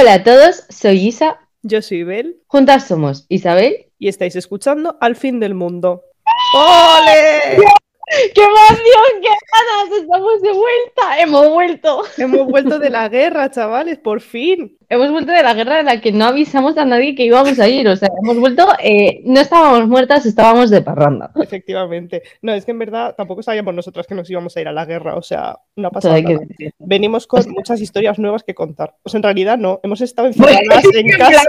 Hola a todos, soy Isa. Yo soy Bel. Juntas somos Isabel. Y estáis escuchando Al fin del mundo. ¡Ole! ¡Qué emoción! ¡Qué ganas! ¡Estamos de vuelta! ¡Hemos vuelto! Hemos vuelto de la guerra, chavales, por fin. Hemos vuelto de la guerra en la que no avisamos a nadie que íbamos a ir. O sea, hemos vuelto, eh, no estábamos muertas, estábamos de parranda. Efectivamente. No, es que en verdad tampoco sabíamos nosotras que nos íbamos a ir a la guerra. O sea, no ha pasado nada. Venimos con muchas historias nuevas que contar. Pues en realidad no. Hemos estado encerradas en casa,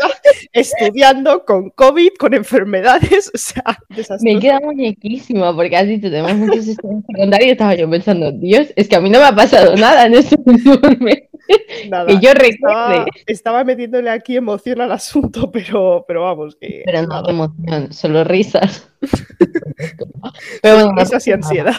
estudiando con COVID, con enfermedades. O sea, Me queda muñequísima porque has dicho, tenemos muchas historias que contar y estaba yo pensando, Dios, es que a mí no me ha pasado nada en este últimos Nada, que yo recuerde. Estaba, metiéndole aquí emoción al asunto, pero, pero vamos. Que, pero no emoción, solo risas. pero bueno, risas y ansiedad.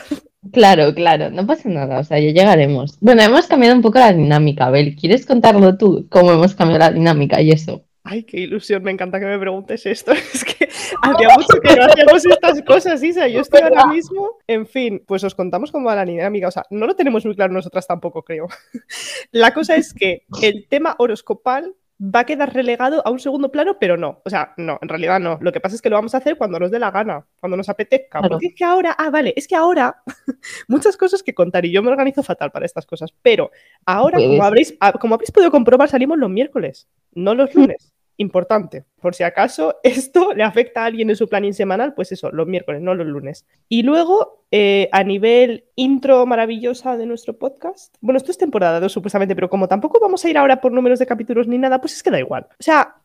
Claro, claro, no pasa nada, o sea, ya llegaremos. Bueno, hemos cambiado un poco la dinámica, Abel. ¿Quieres contarlo tú, cómo hemos cambiado la dinámica y eso? Ay, qué ilusión, me encanta que me preguntes esto. Es que hacía mucho que no hacíamos estas cosas, Isa. Yo estoy ahora mismo. En fin, pues os contamos cómo va la dinámica. O sea, no lo tenemos muy claro nosotras tampoco, creo. La cosa es que el tema horoscopal va a quedar relegado a un segundo plano, pero no. O sea, no, en realidad no. Lo que pasa es que lo vamos a hacer cuando nos dé la gana, cuando nos apetezca. Porque es que ahora, ah, vale, es que ahora muchas cosas que contar y yo me organizo fatal para estas cosas. Pero ahora, como habréis, ah, como habréis podido comprobar, salimos los miércoles, no los lunes importante. Por si acaso esto le afecta a alguien en su planning semanal, pues eso, los miércoles, no los lunes. Y luego, eh, a nivel intro maravillosa de nuestro podcast, bueno, esto es temporada 2 supuestamente, pero como tampoco vamos a ir ahora por números de capítulos ni nada, pues es que da igual. O sea,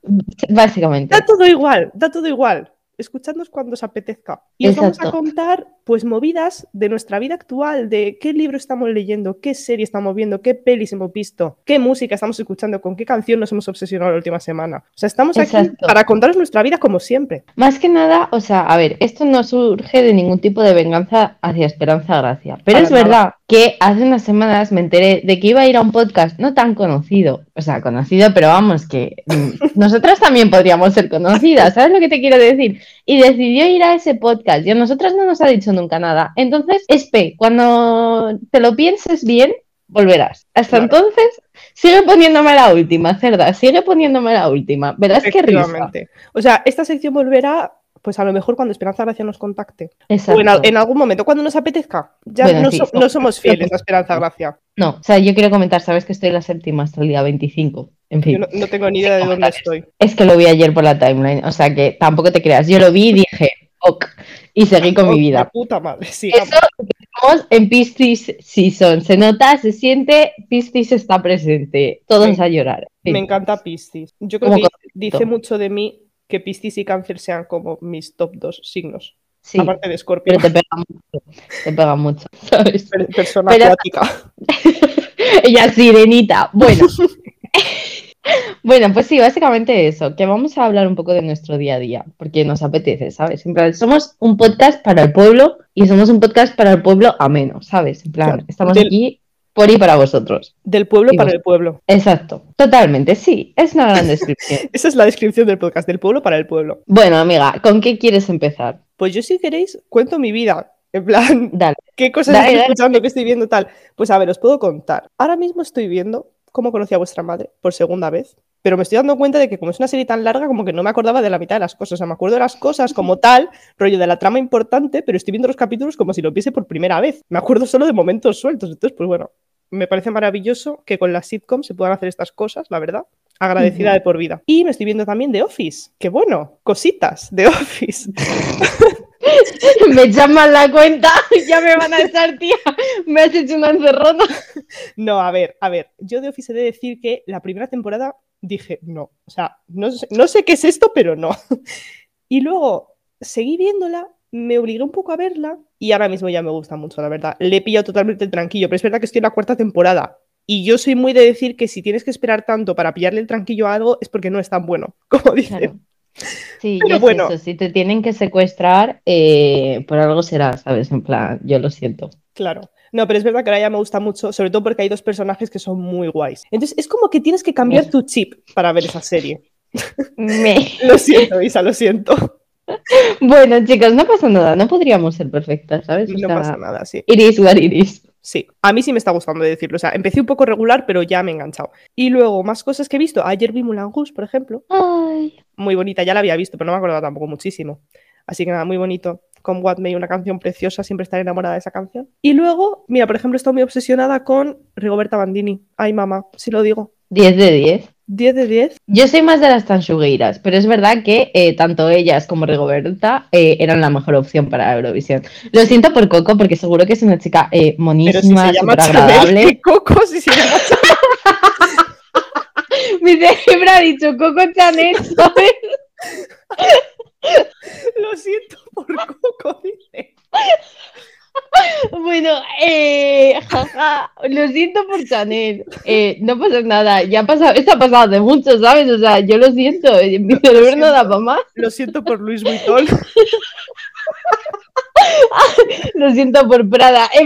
básicamente. Da todo igual, da todo igual escuchadnos cuando os apetezca. Y os vamos a contar, pues, movidas de nuestra vida actual, de qué libro estamos leyendo, qué serie estamos viendo, qué pelis hemos visto, qué música estamos escuchando, con qué canción nos hemos obsesionado la última semana. O sea, estamos aquí para contaros nuestra vida como siempre. Más que nada, o sea, a ver, esto no surge de ningún tipo de venganza hacia Esperanza Gracia, pero es verdad que hace unas semanas me enteré de que iba a ir a un podcast no tan conocido, o sea, conocido, pero vamos, que mm, nosotras también podríamos ser conocidas, ¿sabes lo que te quiero decir? Y decidió ir a ese podcast y a nosotras no nos ha dicho nunca nada. Entonces, Espe, cuando te lo pienses bien, volverás. Hasta entonces, sigue poniéndome la última, cerda, sigue poniéndome la última. Verás qué risa. O sea, esta sección volverá pues a lo mejor cuando Esperanza Gracia nos contacte. O en, algún momento, cuando nos apetezca. Ya no, somos fieles a Esperanza Gracia. No, o sea, yo quiero comentar, sabes que estoy en la séptima hasta el día 25. En fin. Yo no, tengo ni idea de dónde estoy. Es que lo vi ayer por la timeline, o sea que tampoco te creas. Yo lo vi y dije, ok, y seguí con mi vida. puta madre, sí. Eso estamos en Piscis Season. Se nota, se siente, Piscis está presente. Todos a llorar. Me encanta Piscis. Yo creo que dice mucho de mí que Piscis y Cáncer sean como mis top dos signos. Sí, aparte de Scorpio. Pero te pega mucho, te pega mucho, ¿sabes? Persona acuática. Ella sirenita. Bueno. bueno, pues sí, básicamente eso, que vamos a hablar un poco de nuestro día a día, porque nos apetece, ¿sabes? En plan, somos un podcast para el pueblo y somos un podcast para el pueblo ameno, ¿sabes? En plan, estamos aquí por y para vosotros. Del pueblo para el pueblo. Exacto, totalmente, sí, es una gran descripción. Esa es la descripción del podcast, del pueblo para el pueblo. Bueno, amiga, ¿con qué quieres empezar? Pues yo si queréis cuento mi vida. En plan, Dale. ¿qué cosas estoy escuchando, qué estoy viendo tal? Pues a ver, os puedo contar. Ahora mismo estoy viendo cómo conocí a vuestra madre por segunda vez pero me estoy dando cuenta de que como es una serie tan larga, como que no me acordaba de la mitad de las cosas. O sea, me acuerdo de las cosas como tal, rollo de la trama importante, pero estoy viendo los capítulos como si lo viese por primera vez. Me acuerdo solo de momentos sueltos. Entonces, pues bueno, me parece maravilloso que con las sitcom se puedan hacer estas cosas, la verdad. Agradecida de por vida. Y me estoy viendo también de Office. Qué bueno, cositas de Office. me llaman la cuenta, ya me van a estar, tía. Me has hecho una encerrona. No, a ver, a ver. Yo de Office he de decir que la primera temporada dije, no. O sea, no, no sé qué es esto, pero no. Y luego seguí viéndola me obligué un poco a verla y ahora mismo ya me gusta mucho, la verdad. Le he pillado totalmente tranquilo, pero es verdad que estoy en la cuarta temporada. Y yo soy muy de decir que si tienes que esperar tanto para pillarle el tranquillo a algo es porque no es tan bueno, como dicen. Sí, pero bueno. Eso, si te tienen que secuestrar, eh, por algo será, ¿sabes? En plan, yo lo siento. Claro. No, pero es verdad que ahora ya me gusta mucho, sobre todo porque hay dos personajes que son muy guays. Entonces, es como que tienes que cambiar tu chip para ver esa serie. Me. lo siento, Isa, lo siento. Bueno, chicos, no pasa nada, no podríamos ser perfectas, ¿sabes? no pasa nada, sí. Iris what iris. Sí, a mí sí me está gustando decirlo. O sea, empecé un poco regular, pero ya me he enganchado. Y luego, más cosas que he visto. Ayer vi Moulin Rouge, por ejemplo. Ay. Muy bonita, ya la había visto, pero no me acordaba tampoco muchísimo. Así que nada, muy bonito. Con What May, una canción preciosa, siempre estaré enamorada de esa canción. Y luego, mira, por ejemplo, estoy muy obsesionada con Rigoberta Bandini. Ay, mamá, si lo digo. 10 de 10. 10 de 10. Yo soy más de las tanchugueiras, pero es verdad que eh, tanto ellas como Rigoberta eh, eran la mejor opción para Eurovisión. Lo siento por Coco, porque seguro que es una chica eh, si monísima, llama súper agradable. ¿qué Coco, si se llama Mi cerebro ha dicho Coco Chanel, ¿sabes? Lo siento por Coco, dice. Bueno, eh, jaja, lo siento por Chanel. Eh, no pasa nada, ya ha pasado, esto ha pasado de mucho, ¿sabes? O sea, yo lo siento, eh, mi cerebro no da para más. Lo siento por Luis Vuitton. Lo siento por Prada.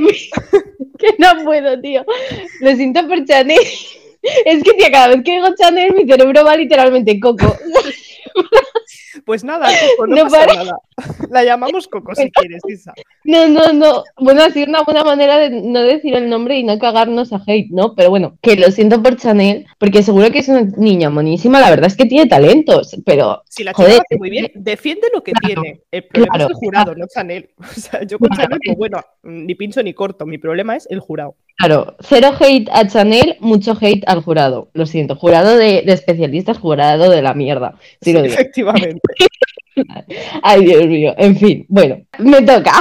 Que no puedo, tío. Lo siento por Chanel. Es que, tía, cada vez que digo Chanel, mi cerebro va literalmente coco. Pues nada, no, No pasa nada. La llamamos Coco si quieres, Isa. No, no, no. Bueno, ha sido una buena manera de no decir el nombre y no cagarnos a hate, ¿no? Pero bueno, que lo siento por Chanel, porque seguro que es una niña monísima. La verdad es que tiene talentos, pero Si la chica hace muy bien, defiende lo que claro, tiene. El problema claro, es el jurado, no Chanel. O sea, yo con Chanel, pues bueno, ni pincho ni corto. Mi problema es el jurado. Claro, cero hate a Chanel, mucho hate al jurado. Lo siento, jurado de, de especialistas, jurado de la mierda. Sí lo digo. Efectivamente. Ay, Dios mío. En fin, bueno, me toca.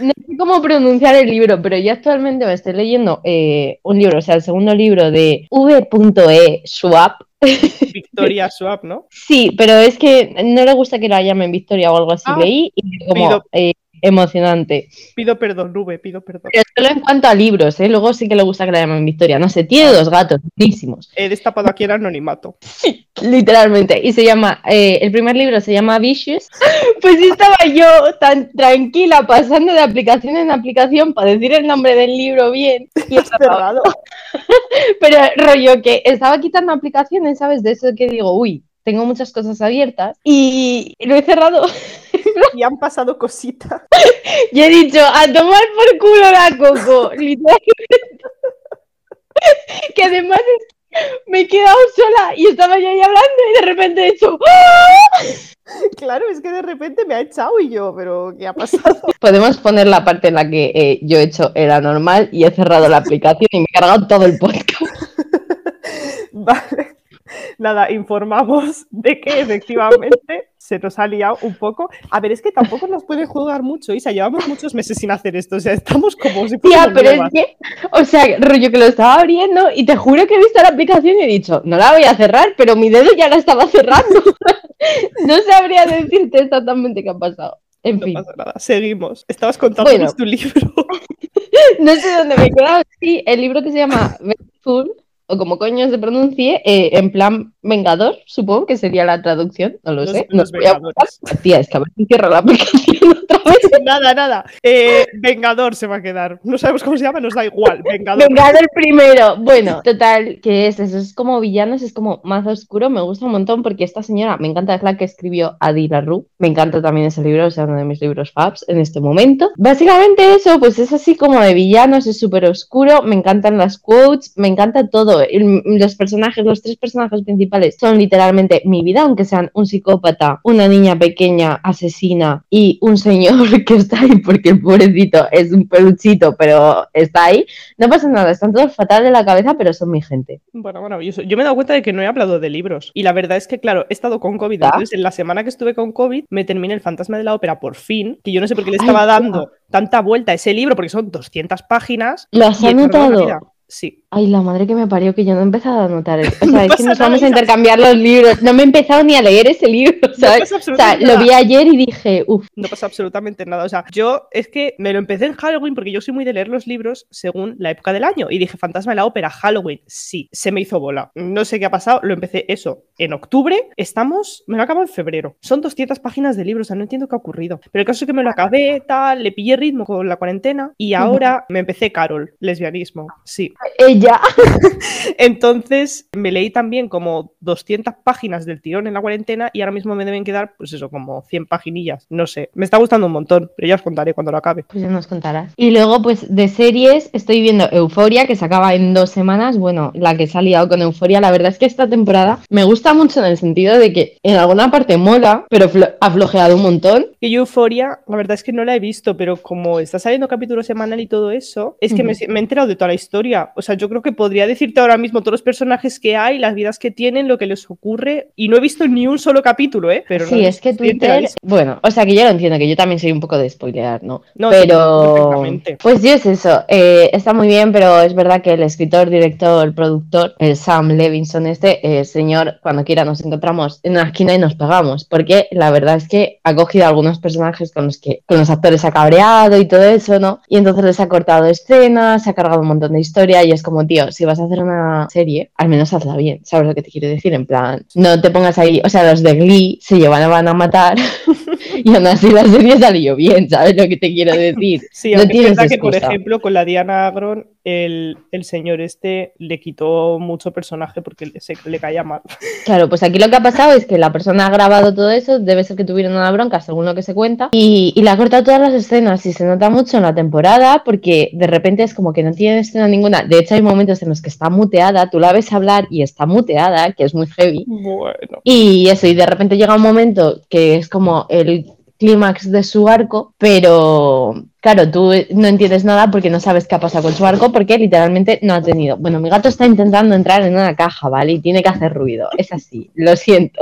No sé cómo pronunciar el libro, pero yo actualmente me estoy leyendo eh, un libro, o sea, el segundo libro de V.E. Schwab. Victoria Swap, ¿no? Sí, pero es que no le gusta que la llamen Victoria o algo así. Ah, Leí y como pido- eh, emocionante. Pido perdón, Rube, pido perdón. Pero solo en cuanto a libros, ¿eh? Luego sí que le gusta que la llamen Victoria. No sé, tiene dos gatos, buenísimos. He destapado aquí el anonimato. Literalmente. Y se llama, eh, el primer libro se llama Vicious. Pues estaba yo tan tranquila pasando de aplicación en aplicación para decir el nombre del libro bien. Y cerrado. pero rollo que estaba quitando aplicaciones, ¿sabes? De eso que digo, uy, tengo muchas cosas abiertas y lo he cerrado. Y han pasado cositas. Y he dicho, a tomar por culo la coco. Literalmente. que además me he quedado sola y estaba yo ahí hablando y de repente he hecho, ¡Ah! Claro, es que de repente me ha echado y yo, pero ¿qué ha pasado? Podemos poner la parte en la que eh, yo he hecho era normal y he cerrado la aplicación y me he cargado todo el podcast. Vale. Nada, informamos de que efectivamente se nos ha liado un poco. A ver, es que tampoco nos pueden juzgar mucho, Isa. Llevamos muchos meses sin hacer esto. O sea, estamos como si Tía, pero es que, o sea, rollo que lo estaba abriendo y te juro que he visto la aplicación y he dicho, no la voy a cerrar, pero mi dedo ya la estaba cerrando. no sabría decirte exactamente qué ha pasado. En No fin, pasa nada, seguimos. Estabas contándonos Bueno. tu libro. no sé dónde me he quedado. Sí, el libro que se llama Vengeful, o como coño se pronuncie, eh, en plan Vengador, supongo que sería la traducción, no lo Los- sé. los No voy a buscar. Tía, es que a ver si cierro la aplicación otra vez. nada, nada. Eh, Vengador se va a quedar. No sabemos cómo se llama, nos da igual. Vengador. Vengador primero. Bueno, total, que es eso? Es como villanos, es como más oscuro. Me gusta un montón porque esta señora me encanta, es la que escribió Adi Larru. Me encanta también ese libro, o sea, uno de mis libros faps en este momento. Básicamente eso, pues es así como de villanos, es súper oscuro. Me encantan las quotes, me encanta todo. Los personajes, los tres personajes principales son literalmente mi vida, aunque sean un psicópata, una niña pequeña asesina y un señor que está ahí porque el pobrecito es un peluchito, pero está ahí. No pasa nada, están todos fatal de la cabeza, pero son mi gente. Bueno, maravilloso. Yo me he dado cuenta de que no he hablado de libros. Y la verdad es que, claro, he estado con COVID. ¿Ah? Entonces, en la semana que estuve con COVID, me terminé El fantasma de la ópera por fin. Que yo no sé por qué le estaba dando tanta vuelta a ese libro, porque son 200 páginas. ¿Lo has anotado? Sí. Ay, la madre que me parió, que yo no he empezado a anotar eso. O No sea, es que nos nada, vamos a intercambiar los libros. No me he empezado ni a leer ese libro, ¿sabes? pasa o sea, lo vi ayer y dije, uff, No pasa absolutamente nada. O sea, yo es que me lo empecé en Halloween porque yo soy muy de leer los libros según la época del año. Y dije, Fantasma de la Ópera, Halloween. Sí, se me hizo bola. No sé qué ha pasado. Lo empecé eso en octubre. Estamos, me lo acabo en febrero. Son 200 páginas de libros. O sea, no entiendo qué ha ocurrido. Pero el caso es que me lo acabé, tal, le pillé ritmo con la cuarentena. Y ahora me empecé Carol, lesbianismo. Sí. Eh, ya. Entonces me leí también como 200 páginas del tirón en la cuarentena y ahora mismo me deben quedar, pues eso, como 100 paginillas. No sé, me está gustando un montón, pero ya os contaré cuando lo acabe. Pues ya nos contarás. Y luego, pues de series, estoy viendo Euforia, que se acaba en dos semanas. Bueno, la que se ha liado con Euforia, la verdad es que esta temporada me gusta mucho en el sentido de que en alguna parte mola, pero ha flojeado un montón. Y Euforia, la verdad es que no la he visto, pero como está saliendo capítulo semanal y todo eso, es que me, me he enterado de toda la historia. O sea, yo creo que podría decirte ahora mismo todos los personajes que hay, las vidas que tienen, lo que les ocurre, y no he visto ni un solo capítulo, ¿eh? Pero sí, es que Twitter. Bueno, o sea que yo lo entiendo, que yo también soy un poco de spoilear, ¿no? No, sí, pero. perfectamente. Pues yo es eso. eh, está muy bien, pero es verdad que el escritor, director, el productor, el Sam Levinson, este eh, señor, cuando quiera nos encontramos en una esquina y nos pegamos. Porque la verdad es que ha cogido algunos personajes con los que con los actores ha cabreado y todo eso, ¿no? Y entonces les ha cortado escenas, se ha cargado un montón de historia y es como, tío, si vas a hacer una serie, al menos hazla bien. ¿Sabes lo que te quiero decir? En plan, no te pongas ahí, o sea, los de Glee se llevan a matar y aún así la serie salió bien, ¿sabes lo que te quiero decir? Sí, no aunque es verdad que, por ejemplo, con la Diana Agron, el, el señor este le quitó mucho personaje porque le, se, le caía mal. Claro, pues aquí lo que ha pasado es que la persona ha grabado todo eso, debe ser que tuvieron una bronca, según lo que se cuenta, y, y le ha cortado todas las escenas y se nota mucho en la temporada porque de repente es como que no tiene escena ninguna. De hecho, hay momentos en los que está muteada, tú la ves hablar y está muteada, que es muy heavy. Bueno. Y eso, y de repente llega un momento que es como el clímax de su arco, pero claro, tú no entiendes nada porque no sabes qué ha pasado con su arco porque literalmente no ha tenido. Bueno, mi gato está intentando entrar en una caja, ¿vale? Y tiene que hacer ruido. Es así, lo siento.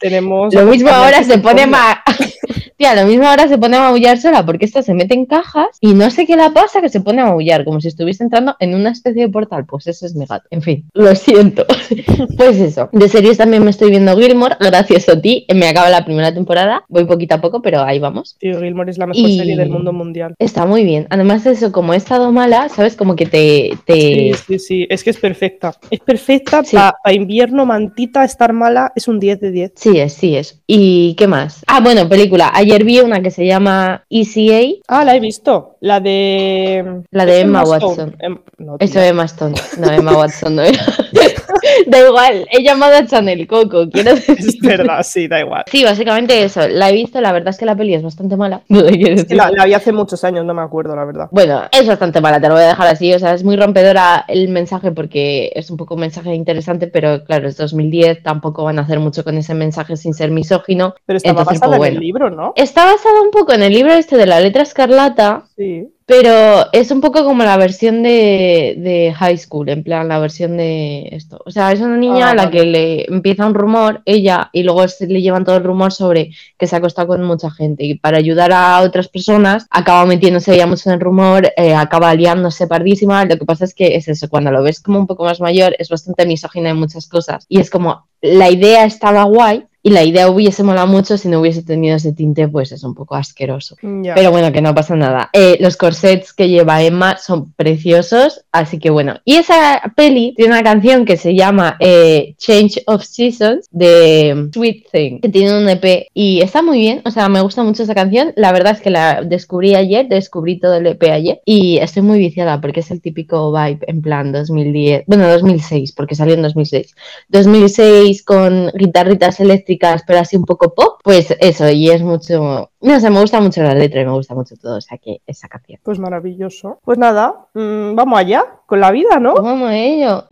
Tenemos Lo mismo ahora se pone más Tía, lo mismo ahora se pone a maullar sola porque esta se mete en cajas y no sé qué le pasa que se pone a maullar como si estuviese entrando en una especie de portal. Pues ese es mi gato. En fin, lo siento. pues eso. De series también me estoy viendo Gilmore, gracias a ti. Me acaba la primera temporada. Voy poquito a poco, pero ahí vamos. Tío, Gilmore es la mejor Y- serie del mundo mundial. Está muy bien. Además, eso, como he estado mala, ¿sabes? Como que te. te... Sí, sí, sí, es que es perfecta. Es perfecta Sí. para invierno, mantita, estar mala, es un 10 de 10. Sí es, sí es. ¿Y qué más? Ah, bueno, película. Ayer vi una que se llama ECA. Ah, la he visto. La de. La de ¿es Emma? Watson. Em- no, Eso tía. Emma Stone. No, Emma Watson no era. da igual, he llamado a Chanel Coco, quiero decir. Es verdad, sí, da igual. Sí, básicamente eso. La he visto, la verdad es que la peli es bastante mala. Es que la, la vi hace muchos años, no me acuerdo, la verdad. Bueno, es bastante mala, te lo voy a dejar así. O sea, es muy rompedora el mensaje porque es un poco un mensaje interesante, pero claro, es 2010, tampoco van a hacer mucho con ese mensaje sin ser misógino. Pero estaba Entonces, basada pues, en el bueno. libro, ¿no? Está basado un poco en el libro este de la letra escarlata, Sí. Pero es un poco como la versión de, de High School, en plan la versión de esto. O sea, es una niña Ah, a la vale. que le empieza un rumor, ella, y luego se le llevan todo el rumor sobre que se ha acostado con mucha gente. Y para ayudar a otras personas, acaba metiéndose ya mucho en el rumor, eh, acaba liándose pardísima. Lo que pasa es que es eso, cuando lo ves como un poco más mayor, es bastante misógina en muchas cosas. Y es como, la idea estaba guay. Y la idea hubiese molado mucho si no hubiese tenido ese tinte, pues es un poco asqueroso. Pero bueno, que no pasa nada. Eh, los corsets que lleva Emma son preciosos, así que bueno. Y esa peli tiene una canción que se llama eh, Change of Seasons de Sweet Thing, que tiene un EP y está muy bien. O sea, me gusta mucho esa canción. La verdad es que la descubrí ayer, descubrí todo el EP ayer y estoy muy viciada porque es el típico vibe en plan 2010, bueno, 2006, porque salió en 2006. 2006 con guitarritas eléctricas, pero así un poco pop, pues eso, y es mucho, no sé, me gusta mucho la letra y me gusta mucho todo, o sea que esa canción. Pues maravilloso. Pues nada, mm, vamos allá con la vida, ¿no? Vamos a ello.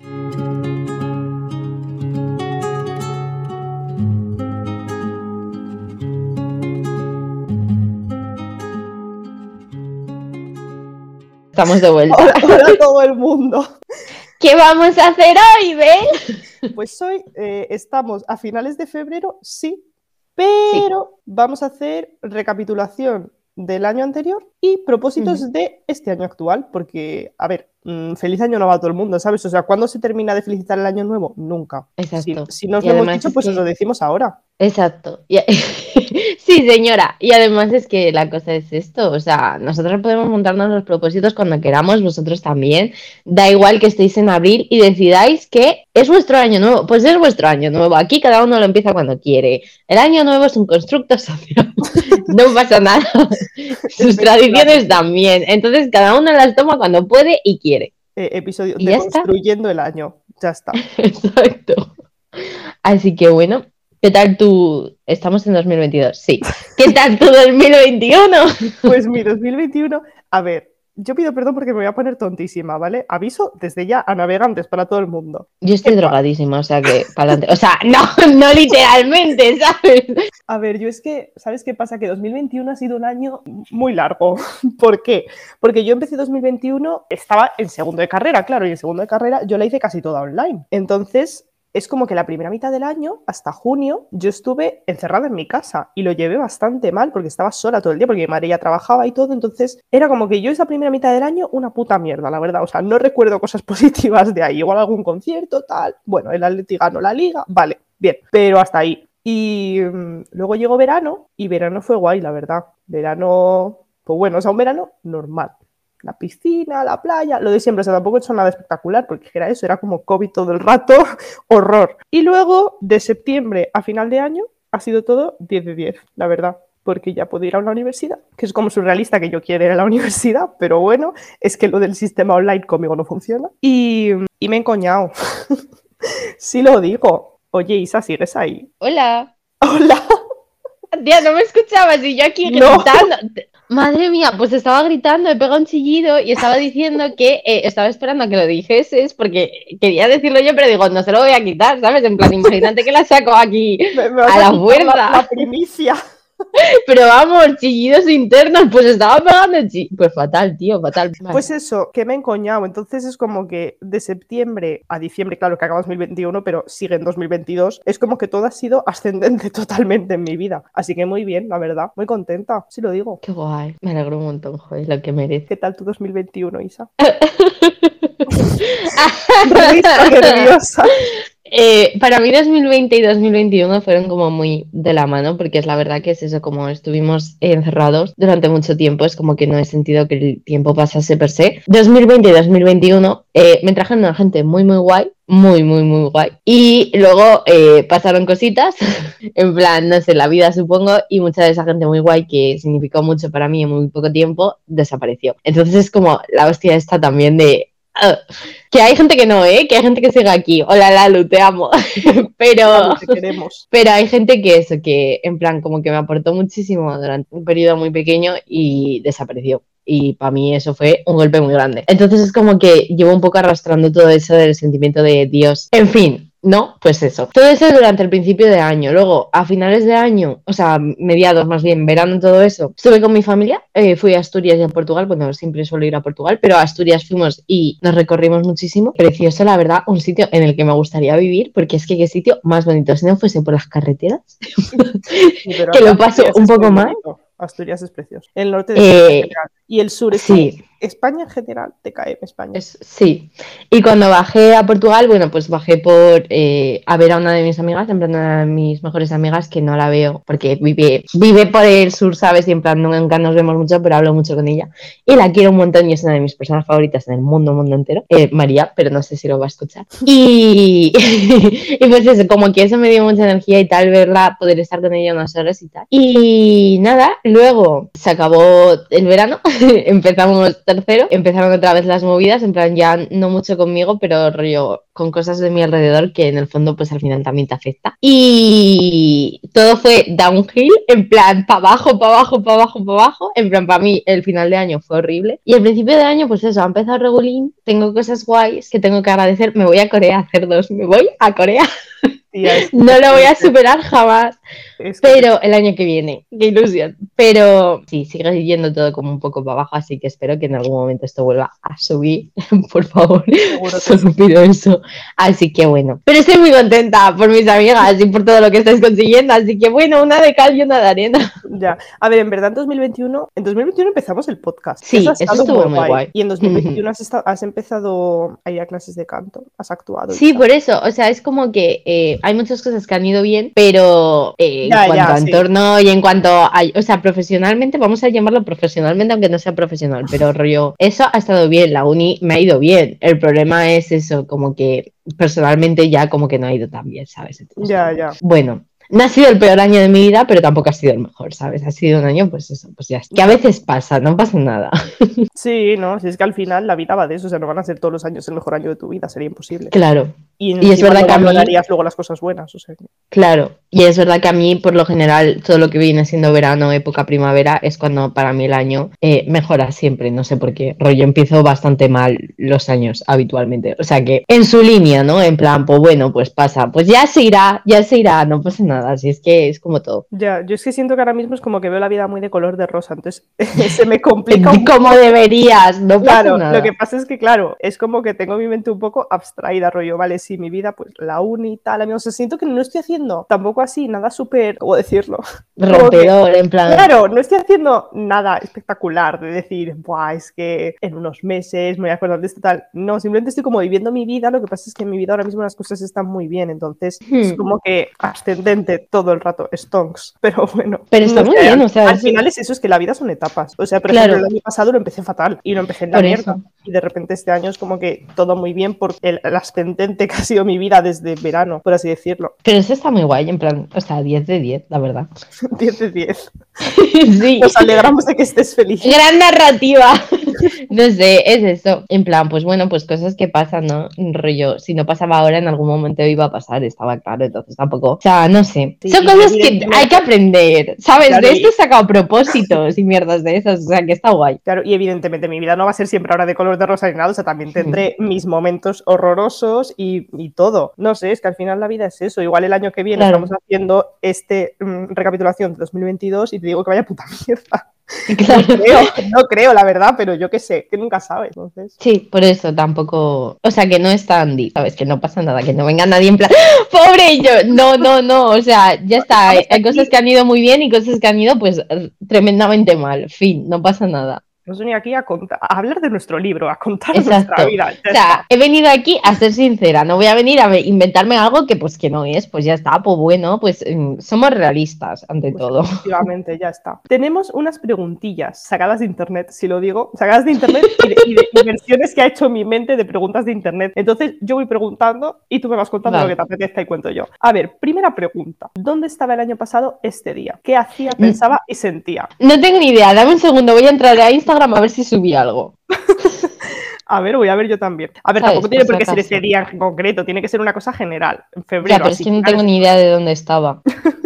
Estamos de vuelta. Hola, hola a todo el mundo. ¿Qué vamos a hacer hoy, Ben? Pues hoy eh, estamos a finales de febrero, sí, pero vamos a hacer recapitulación del año anterior y propósitos de este año actual, porque, a ver, mm, feliz año nuevo a todo el mundo, ¿sabes? O sea, ¿cuándo se termina de felicitar el año nuevo? Nunca. Exacto. Si, si no os Y lo hemos dicho, es pues os que- lo decimos ahora. Exacto. Y- sí, señora. Y además es que la cosa es esto. O sea, nosotros podemos montarnos los propósitos cuando queramos, vosotros también. Da igual que estéis en abril y decidáis que es vuestro año nuevo. Pues es vuestro año nuevo. Aquí cada uno lo empieza cuando quiere. El año nuevo es un constructo social. No pasa nada. Sus tradiciones también. Entonces cada uno las toma cuando puede y quiere. eh, episodio ¿Y de construyendo el año. Ya está. Exacto. Así que bueno, ¿qué tal tú? Estamos en 2022, sí. ¿Qué tal tu 2021? Pues mi 2021, a ver, yo pido perdón porque me voy a poner tontísima, ¿vale? Aviso desde ya a navegantes para todo el mundo. Yo estoy drogadísima, o sea que para adelante. O sea, no, no literalmente, ¿sabes? A ver, yo es que, ¿sabes qué pasa? Que 2021 ha sido un año muy largo. ¿Por qué? Porque yo empecé 2021, estaba en segundo de carrera, claro, y en segundo de carrera yo la hice casi toda online. Entonces, es como que la primera mitad del año, hasta junio, yo estuve encerrada en mi casa y lo llevé bastante mal porque estaba sola todo el día, porque mi madre ya trabajaba y todo, entonces era como que yo esa primera mitad del año una puta mierda, la verdad, o sea, no recuerdo cosas positivas de ahí, igual algún concierto, tal, bueno, el Atleti ganó la liga, vale, bien, pero hasta ahí. Y mm, luego llegó verano y verano fue guay, la verdad, verano, pues bueno, o sea, un verano normal, la piscina, la playa, lo de siempre, o sea, tampoco he hecho nada espectacular, porque era eso, era como COVID todo el rato, horror. Y luego, de septiembre a final de año, ha sido todo 10 de 10, la verdad, porque ya puedo ir a una universidad, que es como surrealista que yo quiera ir a la universidad, pero bueno, es que lo del sistema online conmigo no funciona. Y, y me he encoñado. sí lo digo. Oye, Isa, ¿sigues ahí? Hola. Hola. Tía, no me escuchabas y yo aquí No. gritando. Madre mía, pues estaba gritando, he pegado un chillido y estaba diciendo que eh, estaba esperando a que lo dijeses porque quería decirlo yo, pero digo, no se lo voy a quitar, ¿sabes? En plan, imagínate que la saco aquí. Me, A la fuerza. La, la primicia. Pero vamos, chillidos internos, pues estaba pegando Pues fatal, tío, fatal. Pues eso, que me he encoñado. Entonces es como que de septiembre a diciembre, claro que acaba 2021, pero sigue en 2022. Es como que todo ha sido ascendente totalmente en mi vida. Así que muy bien, la verdad. Muy contenta, sí lo digo. Qué guay. Me alegro un montón, joder, lo que merece. ¿Qué tal tu 2021, Isa? Risa nerviosa. Eh, para mí 2020 y 2021 fueron como muy de la mano, porque es la verdad que es eso, como estuvimos encerrados durante mucho tiempo, es como que no he sentido que el tiempo pasase per se. 2020 y 2021 eh, me trajeron una gente muy, muy guay, muy, muy, muy guay. Y luego eh, pasaron cositas, en plan, no sé, la vida supongo, y mucha de esa gente muy guay que significó mucho para mí en muy poco tiempo, desapareció. Entonces es como la hostia esta también de... que hay gente que no, ¿eh? Que hay gente que sigue aquí. Hola, Lalu, te amo. Pero, Claro, te queremos. pero hay gente que eso, que en plan como que me aportó muchísimo durante un periodo muy pequeño y desapareció. Y para mí eso fue un golpe muy grande. Entonces es como que llevo un poco arrastrando todo eso del sentimiento de Dios. En fin, ¿no? Pues eso. Todo eso durante el principio de año. Luego, a finales de año, o sea, mediados más bien, verano, todo eso, estuve con mi familia. eh, fui a Asturias y a Portugal. Bueno, siempre suelo ir a Portugal, pero a Asturias fuimos y nos recorrimos muchísimo. Precioso, la verdad, un sitio en el que me gustaría vivir, porque es que qué sitio más bonito. Si no fuese por las carreteras, Sí, pero que lo paso un poco bonito. Asturias es precioso. El norte de Eh, y el sur es sí. España en general te cae en España. Es- sí. Y cuando bajé a Portugal, bueno, pues bajé por eh, a ver a una de mis amigas, en plan una de mis mejores amigas, que no la veo porque vive, vive por el sur, ¿sabes? Y en plan nunca nos vemos mucho, pero hablo mucho con ella. Y la quiero un montón y es una de mis personas favoritas en el mundo, mundo entero. Eh, María, pero no sé si lo va a escuchar. Y, y pues eso, como que eso me dio mucha energía y tal, verla, poder estar con ella unas horas y tal. Y nada, luego se acabó el verano, empezamos tercero, empezaron otra vez las movidas, en plan ya no mucho conmigo, pero rollo con cosas de mi alrededor que en el fondo pues al final también te afecta. Y todo fue downhill, en plan para abajo, para abajo, para abajo, para abajo, en plan para mí el final de año fue horrible. Y el principio de año pues eso, ha empezado regulín, tengo cosas guays que tengo que agradecer, me voy a Corea a hacer dos, me voy a Corea, Tía, no lo voy a superar jamás. es que- Pero el año que viene, qué ilusión. Pero sí, sigue yendo todo como un poco para abajo, así que espero que en algún momento esto vuelva a subir, por favor. Solo pido eso. Así que bueno. Pero estoy muy contenta por mis amigas y por todo lo que estáis consiguiendo. Así que bueno, una de cal y una de arena. Ya. A ver, en verdad en 2021, en 2021 empezamos el podcast. Sí, eso estado estuvo muy guay. Y en 2021 has, empezado a ir a clases de canto, has actuado. Sí, por eso. O sea, es como que eh, hay muchas cosas que han ido bien, pero eh, en cuanto ya, a sí. entorno y en cuanto a, o sea, profesionalmente, vamos a llamarlo profesionalmente, aunque no sea profesional, pero rollo, eso ha estado bien, la uni me ha ido bien. El problema es eso, como que personalmente ya como que no ha ido tan bien, ¿sabes? Entonces, Ya, ya. Bueno, No ha sido el peor año de mi vida, pero tampoco ha sido el mejor, ¿sabes? Ha sido un año, pues eso, pues ya. Que a veces pasa, no pasa nada. Sí, no, si es que al final la vida va de eso, o sea, no van a ser todos los años el mejor año de tu vida, sería imposible. Claro. Y, Y es verdad que a mí- luego las cosas buenas, o sea. Claro, y es verdad que a mí, por lo general, todo lo que viene siendo verano, época primavera, es cuando para mí el año eh, mejora siempre. No sé por qué. Rollo, empiezo bastante mal los años habitualmente. O sea que en su línea, ¿no? En plan, pues bueno, pues pasa. Pues ya se irá, ya se irá, no pasa nada. Así es que es como todo. Ya, yo es que siento que ahora mismo es como que veo la vida muy de color de rosa, entonces se me complica un Como deberías, no pasa Claro, nada. lo que pasa es que, claro, es como que tengo mi mente un poco abstraída, rollo, vale, sí, mi vida, pues la uni y tal, o sea, siento que no estoy haciendo tampoco así, nada súper, ¿cómo decirlo? Rompedor, en plan. Claro, no estoy haciendo nada espectacular de decir, Buah, es que en unos meses me voy a acordar de esto tal. No, simplemente estoy como viviendo mi vida, lo que pasa es que en mi vida ahora mismo las cosas están muy bien, entonces es Hmm. como que ascendente todo el rato, stonks, pero bueno. Pero está no muy bien, o sea, Al final es eso, es que la vida son etapas. O sea, por Claro. ejemplo, el año pasado lo empecé fatal y lo empecé en la Por mierda. eso. Y de repente este año es como que todo muy bien por el, el ascendente que ha sido mi vida desde verano, por así decirlo. Pero eso está muy guay, en plan, o sea, 10 de 10, la verdad. 10 de 10. sí. Nos alegramos de que estés feliz. Gran narrativa. No sé, es eso. En plan, pues bueno, pues cosas que pasan, ¿no? Rollo, si no pasaba ahora, en algún momento iba a pasar, estaba claro, entonces tampoco. O sea, no sé. Sí, Son cosas que hay que aprender, ¿sabes? Claro, de esto he sacado propósitos y mierdas de esas, o sea, que está guay. Claro, y evidentemente mi vida no va a ser siempre ahora de color de rosa ni nada, o sea, también tendré mis momentos horrorosos y, y todo. No sé, es que al final la vida es eso. Igual el año que viene Claro. estamos haciendo este mm, recapitulación de 2022 y te digo que vaya puta mierda. Claro. Creo, no creo, la verdad, pero yo qué sé, que nunca sabes. Entonces, Sí, por eso tampoco, o sea, que no es deep, ¿sabes? Que no pasa nada, que no venga nadie en plan, ¡Ah, pobre yo, no, no, no, o sea, ya está, hay, hay cosas que han ido muy bien y cosas que han ido pues tremendamente mal, fin, no pasa nada. Nos venía aquí a, contar, a hablar de nuestro libro, a contar Exacto. nuestra vida. O sea, he venido aquí a ser sincera, no voy a venir a ve- inventarme algo que pues que no es, pues ya está, pues bueno, pues mm, somos realistas ante Pues, todo. Efectivamente, ya está. Tenemos unas preguntillas sacadas de internet, si lo digo, sacadas de internet y de, y de- y versiones que ha hecho mi mente de preguntas de internet. Entonces yo voy preguntando y tú me vas contando Vale. lo que te apetezca y cuento yo. A ver, primera pregunta. ¿Dónde estaba el año pasado este día? ¿Qué hacía, Mm. pensaba y sentía? No tengo ni idea, dame un segundo, voy a entrar a Instagram a ver si subí algo. A ver, voy a ver yo también. A ver, ¿Sabes? tampoco tiene Por qué ser ese día en concreto, tiene que ser una cosa general, en febrero. Ya, pero es así, que no tengo ni idea de dónde estaba.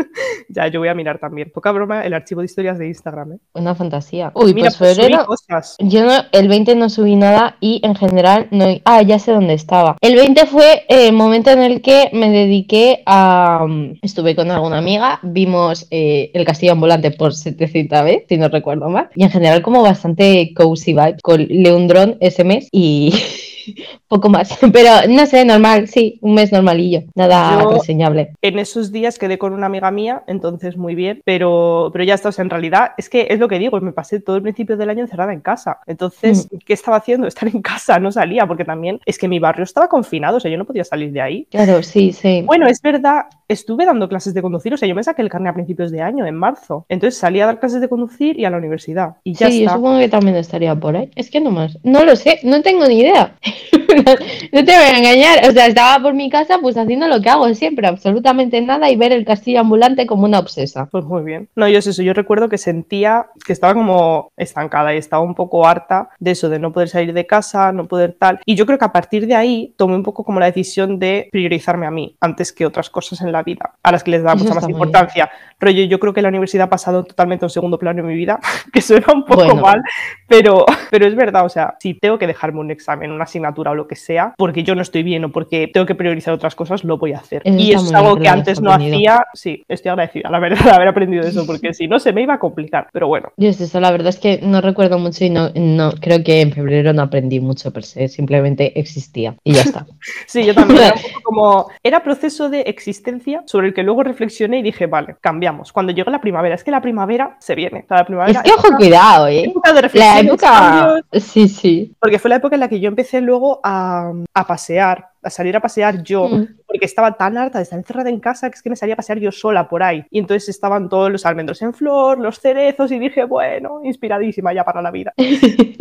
Ya, yo voy a mirar también. Poca broma, el archivo de historias de Instagram. ¿eh? Una fantasía. Uy, Mira, pues pues febrero. cosas. Yo no- el 20 no subí nada y en general no. Ah, ya sé dónde estaba. El 20 fue el momento en el que me dediqué a. mm, Estuve con alguna amiga, vimos eh, El Castillo Ambulante por 700 vez, si no recuerdo mal. Y en general, como bastante cozy vibe con Leundrón ese mes y. Poco más, pero no sé, normal, sí, un mes normalillo, nada Yo- reseñable. En esos días quedé con una amiga mía, entonces muy bien, pero, pero ya está, o sea, en realidad es que es lo que digo, me pasé todo el principio del año encerrada en casa. Entonces, ¿qué estaba haciendo? Estar en casa, no salía, porque también es que mi barrio estaba confinado, o sea, yo no podía salir de ahí. Claro, sí, sí. Bueno, es verdad, estuve dando clases de conducir, o sea, yo me saqué el carnet a principios de año, en marzo. Entonces salí a dar clases de conducir y a la universidad. Y ya Sí, yo supongo que también estaría por ahí. Es que no más. No lo sé, no tengo ni idea. no te voy a engañar. O sea, estaba por mi casa pues haciendo lo que hago siempre, absolutamente nada y ver el castillo ambulante como una obsesa. Pues muy bien. No, yo es eso, yo recuerdo que sentía que estaba como estancada y estaba un poco harta de eso, de no poder salir de casa, no poder tal. Y yo creo que a partir de ahí tomé un poco como la decisión de priorizarme a mí antes que otras cosas en la vida, a las que les daba Eso mucha más importancia. Rollo, yo creo que la universidad ha pasado totalmente a un segundo plano en mi vida, que suena un poco Bueno. mal, pero, pero es verdad, o sea, si tengo que dejarme un examen, una asignatura o lo que sea, porque yo no estoy bien o porque tengo que priorizar otras cosas, lo voy a hacer. Eso y eso es algo que antes no hacía sí, estoy agradecida, la verdad, de haber aprendido eso, porque si no se me iba a complicar. Pero bueno, Dios, eso la verdad es que no recuerdo mucho y no, no creo que en febrero no aprendí mucho per se, simplemente existía y ya está. sí, yo también era un poco como. Era proceso de existencia sobre el que luego reflexioné y dije, vale, cambiamos. Cuando llegó la primavera, es que la primavera se viene. O sea, la primavera es que ojo, cuidado, eh. época de La época. cambios, Sí, sí. porque fue la época en la que yo empecé luego a, a pasear, a salir a pasear yo. Mm. porque estaba tan harta de estar encerrada en casa que es que me salía a pasear yo sola por ahí. Y entonces estaban todos los almendros en flor, los cerezos, y dije, bueno, inspiradísima ya para la vida.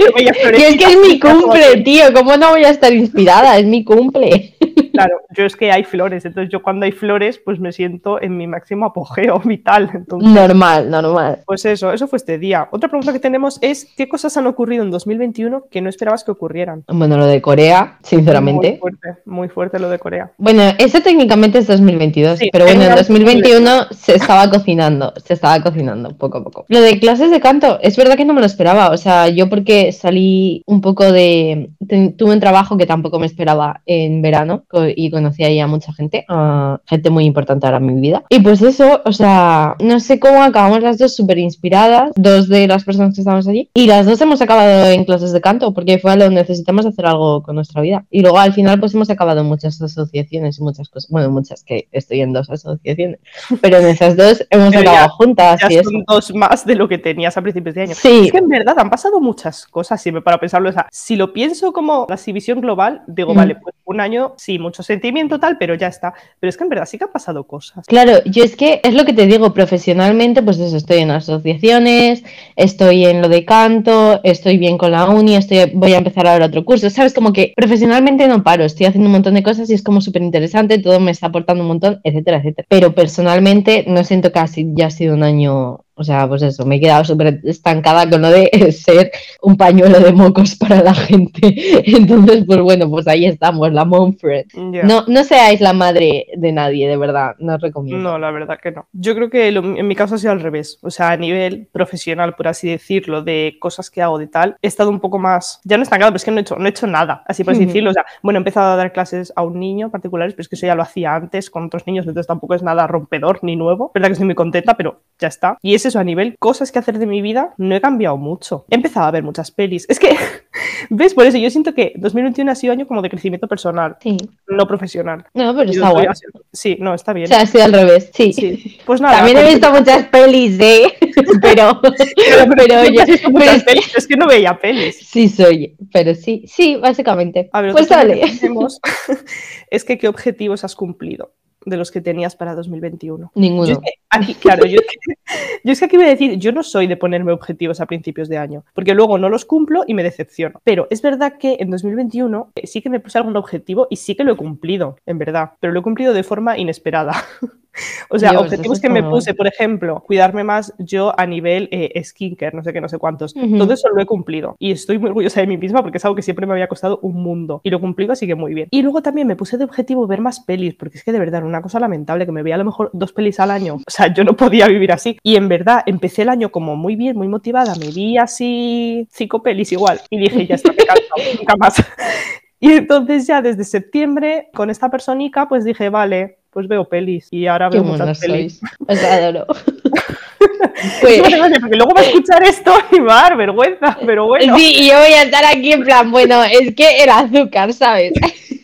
Y es que es mi cumple, tío. ¿Cómo no voy a estar inspirada? Es mi cumple. Claro, yo es que hay flores, entonces yo cuando hay flores, pues me siento en mi máximo apogeo vital. Entonces, normal, normal. Pues eso, eso fue este día. Otra pregunta que tenemos es, ¿qué cosas han ocurrido en 2021 que no esperabas que ocurrieran? Bueno, lo de Corea, sinceramente. Muy fuerte, muy fuerte lo de Corea. Bueno, ese técnicamente es 2022, pero bueno, en 2021 se estaba cocinando, se estaba cocinando poco a poco. Lo de clases de canto, es verdad que no me lo esperaba, o sea, yo porque salí un poco de... Tuve un trabajo que tampoco me esperaba en verano y conocí ahí a mucha gente, a gente muy importante ahora en mi vida. Y pues eso, o sea, no sé cómo acabamos las dos súper inspiradas, dos de las personas que estamos allí, y las dos hemos acabado en clases de canto porque fue a lo necesitamos hacer algo con nuestra vida. Y luego al final pues hemos acabado en muchas asociaciones y muchas cosas, bueno, muchas que estoy en dos asociaciones, pero en esas dos hemos acabado juntas. Ya son dos más de lo que tenías a principios de año. Sí. Es que en verdad han pasado muchas cosas, si me para pensarlo. O sea, si lo pienso como la exhibición global, digo, vale, pues un año, sí, mucho sentimiento tal, pero ya está. Pero es que en verdad sí que han pasado cosas. Claro, yo es que es lo que te digo, profesionalmente, pues eso, estoy en asociaciones, estoy en lo de canto, estoy bien con la uni, estoy, voy a empezar ahora otro curso, ¿sabes? Como que profesionalmente no paro, estoy haciendo un montón de cosas y es como súper interesante, todo me está aportando un montón, etcétera, etcétera. Pero personalmente no siento que ya ha sido un año o sea, pues eso, me he quedado súper estancada con lo de ser un pañuelo de mocos para la gente. Entonces, pues bueno, pues ahí estamos, la Monfred. No, no seáis la madre de nadie, de verdad, no os recomiendo. No, la verdad que no. Yo creo que en mi caso ha sido al revés. O sea, a nivel profesional, por así decirlo, de cosas que hago de tal, he estado un poco más, ya no estancado, pero es que no he hecho, no he hecho nada, así por así decirlo. O sea, bueno, he empezado a dar clases a un niño particulares, pero es que eso ya lo hacía antes con otros niños, entonces tampoco es nada rompedor ni nuevo. Verdad que estoy muy contenta, pero ya está. Y ese eso, a nivel cosas que hacer de mi vida, no he cambiado mucho. He empezado a ver muchas pelis. Es que, ¿ves? Por eso yo siento que 2021 ha sido año como de crecimiento personal, sí. no profesional. No, pero está bueno. Sí, no, está bien. O sea, ha sido al revés, sí. Pues nada. También he pues visto muchas pelis, ¿eh? pero, pero, oye, es que no veía pelis. Sí, soy, pero sí, sí, básicamente. A ver, pues dale. es que qué objetivos has cumplido de los que tenías para 2021? Ninguno. Yo aquí, claro, yo es, que, aquí voy a decir, yo no soy de ponerme objetivos a principios de año, porque luego no los cumplo y me decepciono. Pero es verdad que en 2021 eh, sí que me puse algún objetivo y sí que lo he cumplido, en verdad, pero lo he cumplido de forma inesperada. O sea, objetivos que me puse, por ejemplo, cuidarme más yo a nivel eh, skincare, no sé qué, no sé cuántos. Todo eso lo he cumplido. Y estoy muy orgullosa de mí misma porque es algo que siempre me había costado un mundo. Y lo cumplido, así que muy bien. Y luego también me puse de objetivo ver más pelis, porque es que de verdad era una cosa lamentable que me veía a lo mejor dos pelis al año. O sea, yo no podía vivir así. Y en verdad, empecé el año como muy bien, muy motivada. Me vi así cinco pelis igual. Y dije, ya está, me canso, nunca más. Y entonces ya desde septiembre con esta personita pues dije, vale, pues veo pelis y ahora veo muchas pelis. Os adoro. Pues... porque luego va a escuchar esto y va a dar vergüenza, pero bueno. Sí, y yo voy a estar aquí en plan, bueno, es que el azúcar, ¿sabes?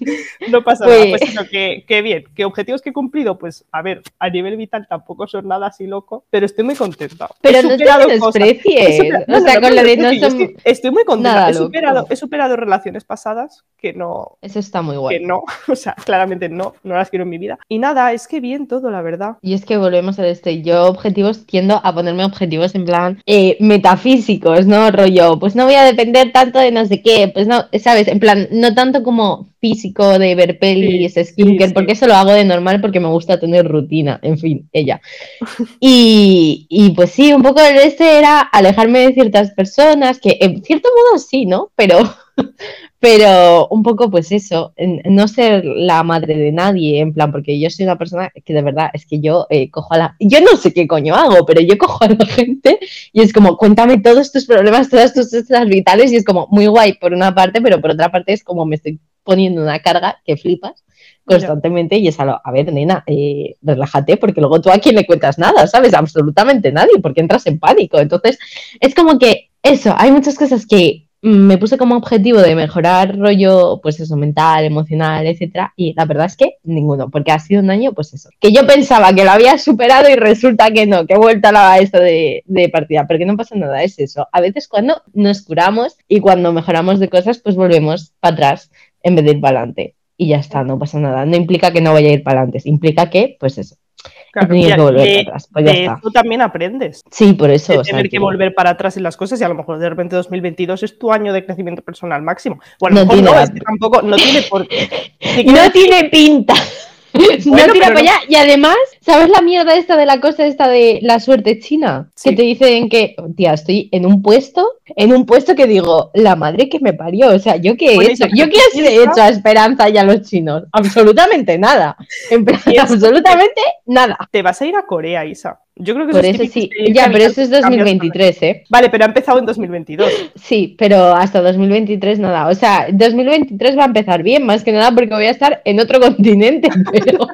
no pasa nada, pues, pues eso, que, bien, ¿qué objetivos que he cumplido, pues a ver, a nivel vital tampoco son nada así loco, pero estoy muy contenta. Pero no te desprecies, o sea, con lo de no son... Estoy muy contenta, he superado, he superado, relaciones pasadas que no... Eso está muy guay. Que no, o sea, claramente no, no las quiero en mi vida. Y nada, es que bien todo, la verdad. Y es que volvemos a este, yo objetivos tiendo a ponerme objetivos en plan eh, metafísicos, ¿no? Rollo, pues no voy a depender tanto de no sé qué, pues no, ¿sabes? En plan, no tanto como físico de ver pelis, skincare, porque eso lo hago de normal porque me gusta tener rutina, en fin, ella. Y, y pues sí, un poco el este era alejarme de ciertas personas, que en cierto modo sí, ¿no? Pero, pero un poco pues eso, no ser la madre de nadie, en plan, porque yo soy una persona que de verdad es que yo eh, cojo a la... Yo no sé qué coño hago, pero yo cojo a la gente y es como, cuéntame todos tus problemas, todas tus cosas vitales y es como muy guay por una parte, pero por otra parte es como me estoy poniendo una carga que flipas constantemente y es a, a ver, nena, eh, relájate porque luego tú a quién le cuentas nada, ¿sabes? Absolutamente nadie porque entras en pánico. Entonces, es como que eso, hay muchas cosas que me puse como objetivo de mejorar rollo, pues eso, mental, emocional, etcétera, y la verdad es que ninguno, porque ha sido un año, pues eso, que yo pensaba que lo había superado y resulta que no, que he vuelto a la esto de, de partida, porque no pasa nada, es eso. A veces cuando nos curamos y cuando mejoramos de cosas, pues volvemos para atrás en vez de ir para adelante. Y ya está, no pasa nada. No implica que no vaya a ir para adelante, implica que, pues eso, tenido ya- que volver de- para atrás. Pues ya de está. eso también aprendes. Sí, por eso. de o sea, tener que volver para atrás en las cosas y a lo mejor de repente 2022 es tu año de crecimiento personal máximo. Bueno, a lo No mejor tiene no, es que tampoco, no tiene por qué. No tiene pinta. Bueno, no tira para no- allá. Y además, ¿sabes la mierda esta de la cosa esta de la suerte china? Sí. Que te dicen que, tía, estoy en un puesto, en un puesto que digo, la madre que me parió. O sea, ¿yo qué he hecho? ¿Yo qué he hecho a Esperanza y a los chinos? Absolutamente nada. Eso- absolutamente nada. Te vas a ir a Corea, Isa. Yo creo que Por es eso típico sí. Ya, pero eso es cambias 2023, ¿eh? Vale, pero ha empezado en 2022. Sí, pero hasta 2023 nada. O sea, 2023 va a empezar bien, más que nada porque voy a estar en otro continente, pero...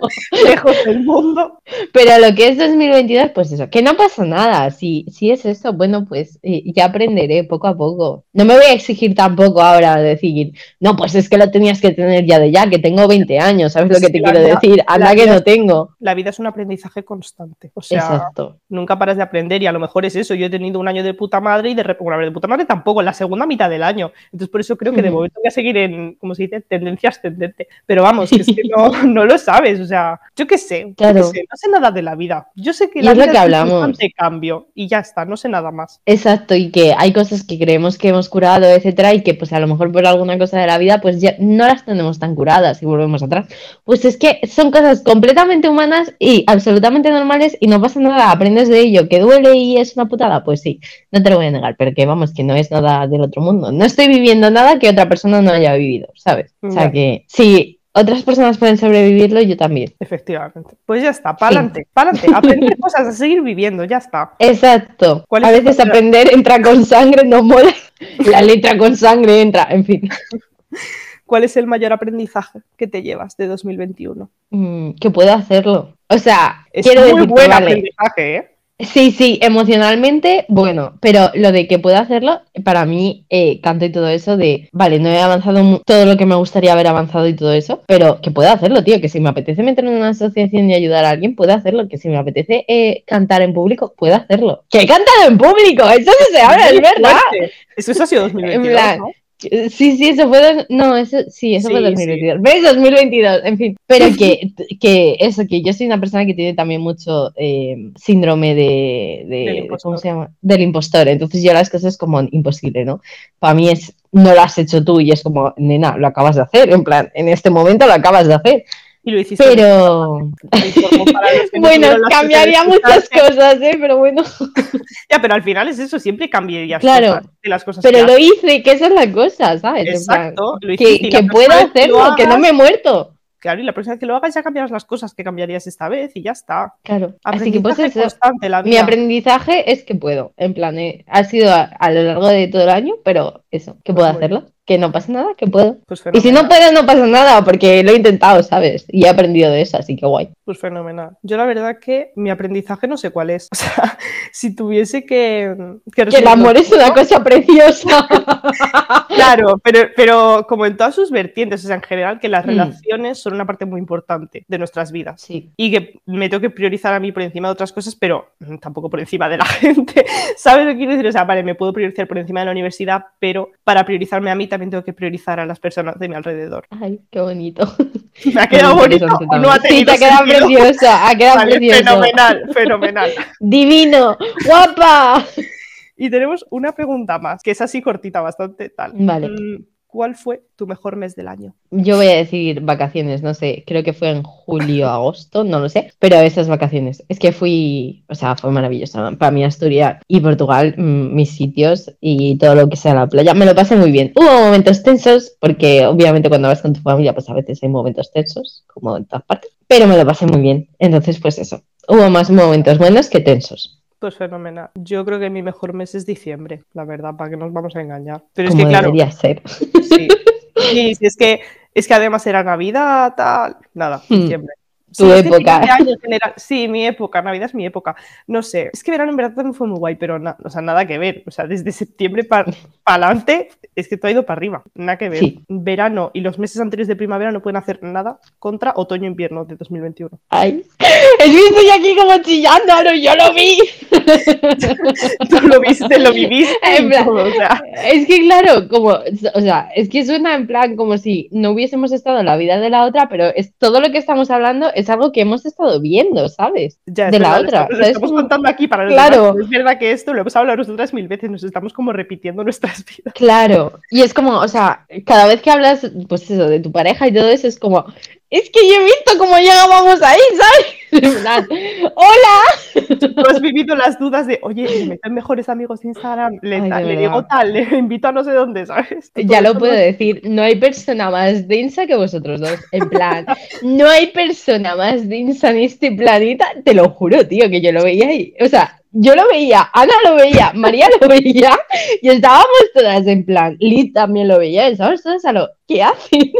Lejos del mundo. Pero lo que es 2022, pues eso, que no pasa nada. Si, si es eso, bueno, pues eh, ya aprenderé poco a poco. No me voy a exigir tampoco ahora decir, no, pues es que lo tenías que tener ya de ya, que tengo 20 años, ¿sabes lo que te la quiero vida- decir? Anda que vida- no tengo. La vida es un aprendizaje constante. O sea, Exacto. nunca paras de aprender y a lo mejor es eso. Yo he tenido un año de puta madre y de repente, bueno, de puta madre tampoco, en la segunda mitad del año. Entonces, por eso creo que de momento voy a seguir en, como se dice, tendencia ascendente. Pero vamos, que es que no, no lo sabes. O sea, yo qué sé, yo qué Claro. sé, no sé nada de la vida. Yo sé que Y la es lo vida que es un hablamos. constante cambio y ya está, no sé nada más. Exacto, y que hay cosas que creemos que hemos curado, etcétera, y que pues a lo mejor por alguna cosa de la vida, pues ya no las tenemos tan curadas y volvemos atrás. Pues es que son cosas completamente humanas y absolutamente normales y no pasa nada, aprendes de ello, que duele y es una putada, pues sí, no te lo voy a negar, pero que vamos, que no es nada del otro mundo. No estoy viviendo nada que otra persona no haya vivido, ¿sabes? O sea que si otras personas pueden sobrevivirlo, yo también. Efectivamente. Pues ya está, pa'lante, pa'lante. Aprender cosas, a seguir viviendo, ya está. Exacto. ¿Cuál A veces aprender entra con sangre, no mola. La letra con sangre entra, en fin. ¿Cuál es el mayor aprendizaje que te llevas de 2021? Mm, que puedo hacerlo. O sea, Es quiero muy buen vale, aprendizaje, ¿eh? Sí, sí, emocionalmente, bueno, pero lo de que puedo hacerlo, para mí, eh, canto y todo eso de, vale, no he avanzado todo lo que me gustaría haber avanzado y todo eso, pero que puedo hacerlo, tío, que si me apetece meterme en una asociación y ayudar a alguien, puedo hacerlo, que si me apetece eh, cantar en público, puedo hacerlo. ¡Que he cantado en público! Eso no se habla, es verdad. Eso, eso ha sido 2022, En plan, ¿no? Sí, sí, eso fue. dos- No, eso sí, eso fue Sí, 2022. ¿Ves? 2022, en fin. Pero que, que eso, que yo soy una persona que tiene también mucho eh, síndrome de, de-. ¿Cómo se llama? Del impostor. Entonces yo las cosas como imposible, ¿no? Para mí es. No lo has hecho tú y es como, nena, lo acabas de hacer. En plan, en este momento lo acabas de hacer. Y lo hiciste. Pero. Bueno, cambiaría muchas cosas, ¿eh? Pero bueno. Ya, pero al final es eso, siempre cambiarías Claro, cosas de las cosas Pero que lo haces. hice, que esa es la cosa, ¿sabes? Exacto, lo que, que lo hacerlo, que no me he muerto. Claro, y la próxima vez que lo hagas ya cambiarás las cosas que cambiarías esta vez y ya está. Claro. Así que pues eso. Mi aprendizaje es que puedo, en plan, eh, ha sido a, a lo largo de todo el año, pero eso, que Pues puedo muy hacerlo, que no pasa nada, que puedo. Pues Y si no puedo, no pasa nada, porque lo he intentado, ¿sabes? Y he aprendido de eso, así que guay. pues fenomenal. Yo la verdad que mi aprendizaje no sé cuál es. O sea, si tuviese que... Que el amor es una cosa preciosa. Claro, pero, pero como en todas sus vertientes, o sea, en general, que las Mm. relaciones son una parte muy importante de nuestras vidas. Sí, Y que me tengo que priorizar a mí por encima de otras cosas, pero mm, tampoco por encima de la gente. ¿Sabes lo que quiero decir? O sea, vale, me puedo priorizar por encima de la universidad, pero para priorizarme a mí también tengo que priorizar a las personas de mi alrededor. ay, qué bonito. ¿Me ha quedado bonito no ha. Sí, te ha quedado sentido? preciosa, ha quedado Vale, precioso. fenomenal, fenomenal. Divino, guapa. Y tenemos una pregunta más, que es así cortita, bastante tal. Vale. Mm, ¿Cuál fue tu mejor mes del año? Yo voy a decir vacaciones, no sé, creo que fue en julio, agosto, no lo sé, pero esas vacaciones. Es que fui, o sea, fue maravilloso. Para mí Asturias y Portugal, mm, mis sitios y todo lo que sea la playa, me lo pasé muy bien. Hubo momentos tensos, porque obviamente cuando vas con tu familia, pues a veces hay momentos tensos, como en todas partes, pero me lo pasé muy bien. Entonces, pues eso, hubo más momentos buenos que tensos. Pues fenomenal. Yo creo que mi mejor mes es diciembre, la verdad, para que nos vamos a engañar. Pero es como que, claro, debería ser. sí. Sí, sí, es que es que además era Navidad, tal. Nada, Hmm. diciembre. Tu que época. general- Sí, mi época, Navidad es mi época. No sé, es que verano en verdad también fue muy guay, pero o sea, nada que ver. O sea, desde septiembre para adelante es que todo ha ido para arriba, nada que ver. Sí. Verano y los meses anteriores de primavera no pueden hacer nada contra otoño-invierno de 2021. Ay, es que estoy aquí como chillando, no, yo lo vi. Tú lo viste, lo viviste. En y plan- todo, o sea, Es que claro, como, o sea, es que suena en plan como si no hubiésemos estado en la vida de la otra, pero es todo lo que estamos hablando es algo que hemos estado viendo, ¿sabes? Ya, de la verdad, otra. Lo, estamos Como- contando aquí para Claro. demás, Es verdad que esto lo hemos hablado nosotras mil veces, nos estamos como repitiendo nuestras vidas. Claro, y es como, o sea, cada vez que hablas, pues eso, de tu pareja y todo eso, es como, es que yo he visto cómo llegábamos ahí, ¿sabes? Hola. Tú has vivido las dudas de, oye, me meto en mejores amigos de Instagram, le, Ay, le digo tal, le invito a no sé dónde, ¿sabes? Ya lo puedo decir, no hay persona más densa que vosotros dos. En plan, no hay persona más densa en este planeta, te lo juro, tío, que yo lo veía y, o sea, yo lo veía, Ana lo veía, María lo veía y estábamos todas en plan, Liz también lo veía, y estábamos todas a lo, ¿qué hacen?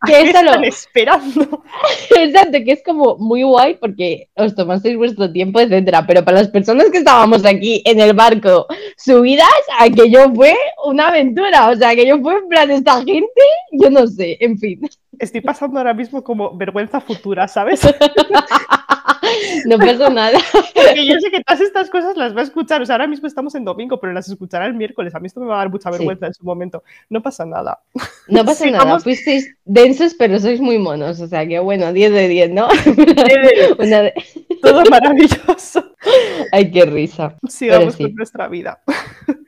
¿A que qué es a lo- están esperando? Exacto, que es como muy guay porque os tomasteis vuestro tiempo, etcétera. Pero para las personas que estábamos aquí en el barco subidas, aquello fue una aventura. O sea, aquello fue en plan, esta gente, yo no sé, en fin. Estoy pasando ahora mismo como vergüenza futura, ¿sabes? No pasa nada. Porque yo sé que todas estas cosas las va a escuchar. O sea, ahora mismo estamos en domingo, pero las escuchará el miércoles. A mí esto me va a dar mucha Sí. vergüenza en su momento. No pasa nada. No pasa Sí, nada. vamos. Fuisteis densos, pero sois muy monos. O sea, que bueno, 10 de 10, ¿no? Una de- Todo maravilloso. Ay, qué risa. Sigamos sí. con nuestra vida.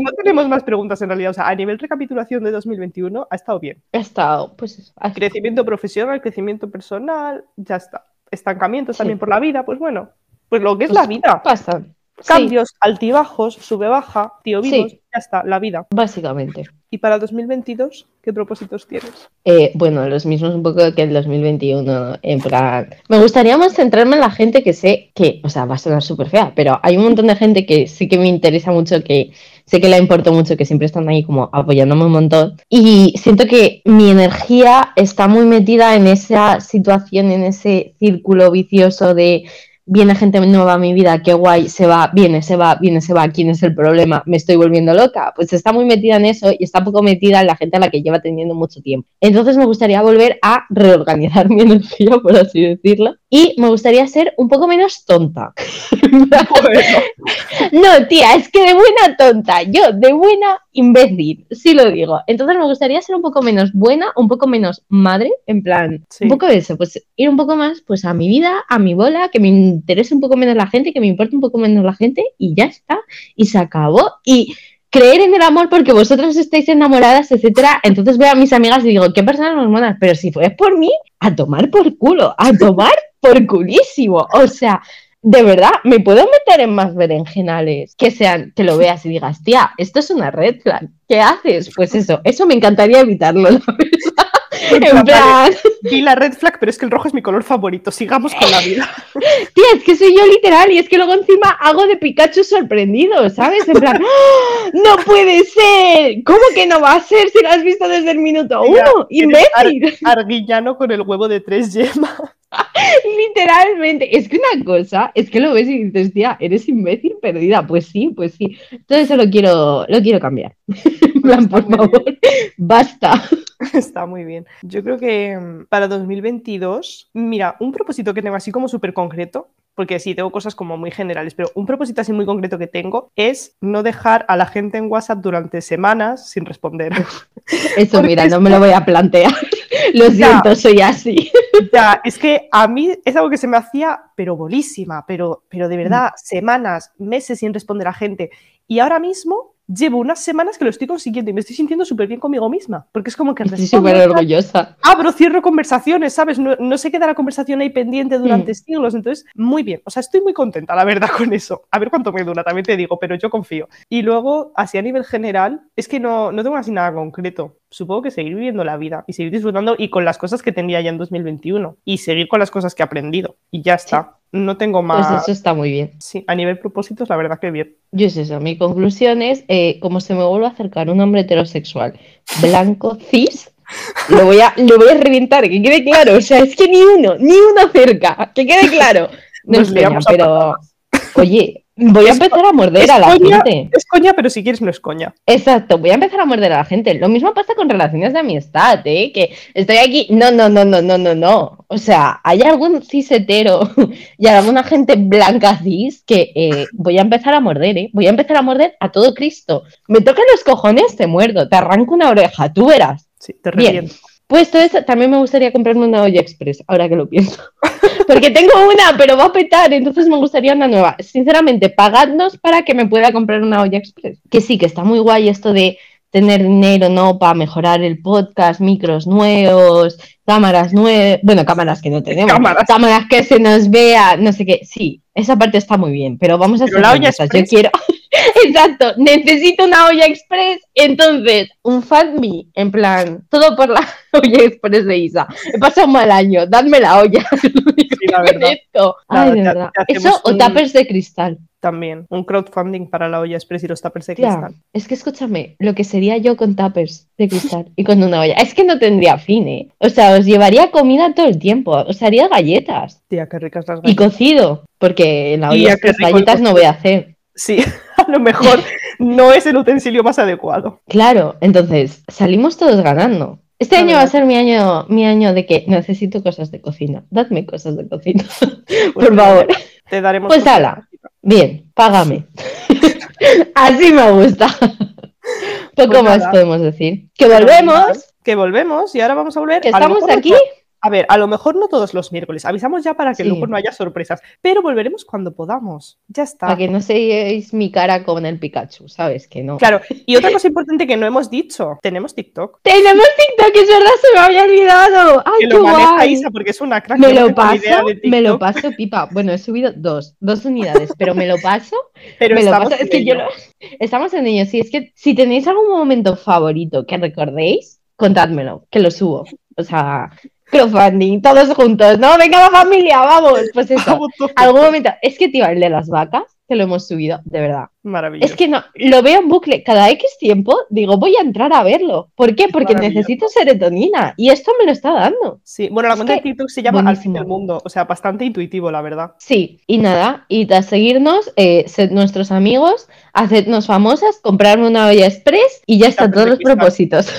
No, tenemos más preguntas en realidad. O sea, a nivel recapitulación de 2021 ha estado bien. Ha estado, pues eso. Crecimiento profesional, crecimiento personal, ya está. Estancamientos Sí. también por la vida, pues bueno, pues lo que es pues, la vida. Sí, Cambios, altibajos, sube baja, tío Sí. vivos, ya está, la vida. básicamente. ¿Y para 2022 qué propósitos tienes? Eh, bueno, los mismos un poco que el 2021, en plan... Me gustaría más centrarme en la gente que sé que, o sea, va a sonar súper fea, pero hay un montón de gente que sí que me interesa mucho, que sé que le importo mucho, que siempre están ahí como apoyándome un montón. Y siento que mi energía está muy metida en esa situación, en ese círculo vicioso de viene gente nueva a mi vida, qué guay, se va, viene, se va, viene, se va, ¿quién es el problema? Me estoy volviendo loca. Pues está muy metida en eso y está poco metida en la gente a la que lleva teniendo mucho tiempo. Entonces me gustaría volver a reorganizar mi energía, por así decirlo, y me gustaría ser un poco menos tonta. No, tía, es que de buena tonta, yo de buena imbécil, sí lo digo. Entonces me gustaría ser un poco menos buena, un poco menos madre, en plan, Sí. un poco de eso, pues ir un poco más pues a mi vida, a mi bola, que me interese un poco menos la gente, que me importe un poco menos la gente y ya está, y se acabó. Y creer en el amor porque vosotros estáis enamoradas, etcétera. Entonces veo a mis amigas y digo, qué personas más monas, pero si fue por mí, a tomar por culo, a tomar por culísimo. O sea, de verdad, me puedo meter en más berenjenales que sean, que lo veas y digas, tía, esto es una red flag. ¿Qué haces? Pues eso, eso me encantaría evitarlo, la verdad. En plan, vi la red flag, pero es que el rojo es mi color favorito. Sigamos con la vida. tía, es que soy yo literal y es que luego encima hago de Pikachu sorprendido, ¿sabes? En plan, ¡Ah! no puede ser. ¿Cómo que no va a ser si lo has visto desde el minuto uno? Imbécil. Arguillano con el huevo de tres yemas. Literalmente, es que una cosa es que lo ves y dices, tía, eres imbécil perdida. Pues sí, pues sí. Todo eso lo quiero, lo quiero cambiar. Plan, por favor, basta. Está muy bien. Yo creo que mm, para 2022, mira, un propósito que tengo así como súper concreto, porque sí, tengo cosas como muy generales, pero un propósito así muy concreto que tengo es no dejar a la gente en WhatsApp durante semanas sin responder. Eso, mira, no me lo voy a plantear. Lo Ya. siento, soy así. Ya, es que a mí es algo que se me hacía, pero bolísima, pero, pero de verdad, semanas, meses sin responder a gente. Y ahora mismo llevo unas semanas que lo estoy consiguiendo y me estoy sintiendo súper bien conmigo misma, porque es como que Estoy súper orgullosa. abro, cierro conversaciones, ¿sabes? No, no se queda la conversación ahí pendiente durante Mm. siglos, entonces, muy bien. O sea, estoy muy contenta, la verdad, con eso. A ver cuánto me dura, también te digo, pero yo confío. Y luego, así a nivel general, es que no, no tengo así nada concreto. Supongo que seguir viviendo la vida y seguir disfrutando y con las cosas que tenía ya en 2021 y seguir con las cosas que he aprendido. Y ya está. No tengo Pues más. eso está muy bien. Sí, a nivel propósitos, la verdad que bien. Yo es eso, mi conclusión es, eh, como se me vuelve a acercar un hombre heterosexual blanco, cis, lo voy a, lo voy a reventar, que quede claro. O sea, es que ni uno, ni uno cerca, que quede claro. No Nos es pero, oye, voy a empezar a morder Es a la coña, gente. es coña, pero si quieres no es coña. Exacto, voy a empezar a morder a la gente. Lo mismo pasa con relaciones de amistad, ¿eh? Que estoy aquí, no, no, no, no, no, no, no. O sea, hay algún cis hetero y alguna gente blanca cis que eh, voy a empezar a morder, ¿eh? Voy a empezar a morder a todo Cristo. Me tocan los cojones, te muerdo, te arranco una oreja, tú verás. Sí, te Bien. reviento. Puesto eso, también me gustaría comprarme una olla express, ahora que lo pienso. Porque tengo una, pero va a petar, entonces me gustaría una nueva. Sinceramente, pagadnos para que me pueda comprar una olla express. Que sí, que está muy guay esto de tener dinero, ¿no? Para mejorar el podcast, micros nuevos, cámaras nuevas, bueno, cámaras que no tenemos, Cámaras. cámaras, que se nos vea, no sé qué. Sí, esa parte está muy bien, pero vamos a olla honestas, Yo quiero, exacto, necesito una olla express, entonces, un fan me, en plan, todo por la olla express de Isa. He pasado un mal año, dadme la olla. Sí, la verdad. Ay, de verdad. te Eso o un- tapers de cristal. También, un crowdfunding para la olla express y los tuppers de cristal. es que escúchame, lo que sería yo con tuppers de cristal y con una olla, es que no tendría fin, ¿eh? O sea, os llevaría comida todo el tiempo, os haría galletas Tía, qué ricas las y galletas. cocido, porque en la Y olla el galletas no voy a hacer. Sí, a lo mejor no es el utensilio más adecuado. Claro, entonces salimos todos ganando. Este año va a ser mi año, mi año de que necesito cosas de cocina. Dadme cosas de cocina, Pues por favor. Te daremos. Pues ala. Bien, págame. Así me gusta. Poco Pues más nada. podemos decir. Que volvemos, Que volvemos y ahora vamos a volver. que a lo estamos mejor aquí. A ver, a lo mejor no todos los miércoles. Avisamos ya para que Sí. luego no haya sorpresas. Pero volveremos cuando podamos. Ya está. Para que no seáis mi cara con el Pikachu, ¿sabes? Que no. Claro, y otra cosa importante que no hemos dicho, tenemos TikTok. Tenemos TikTok, es verdad, se me había olvidado. ¡Ay, Que qué lo maneja guay! Isa porque es una crack. Me no lo idea paso, me lo paso, pipa. Bueno, he subido dos, dos unidades, pero me lo paso, pero me lo estamos paso. Es en que yo ello. lo- Estamos en ello, sí, es que si tenéis algún momento favorito que recordéis, contádmelo, que lo subo. O sea, crowdfunding, todos juntos, ¿no? Venga la familia, vamos. Pues eso, Vamos algún momento. Es que, tío, el de las vacas, que lo hemos subido, de verdad. Maravilloso. Es que no, lo veo en bucle. Cada X tiempo digo, voy a entrar a verlo. ¿Por qué? Porque necesito serotonina y esto me lo está dando. Sí, bueno, la Es cuenta de TikTok se llama Al fin del mundo. O sea, bastante intuitivo, la verdad. Sí, y nada, y tras seguirnos, eh, sed nuestros amigos, hacednos famosas, comprarme una olla express y ya está, todos los propósitos.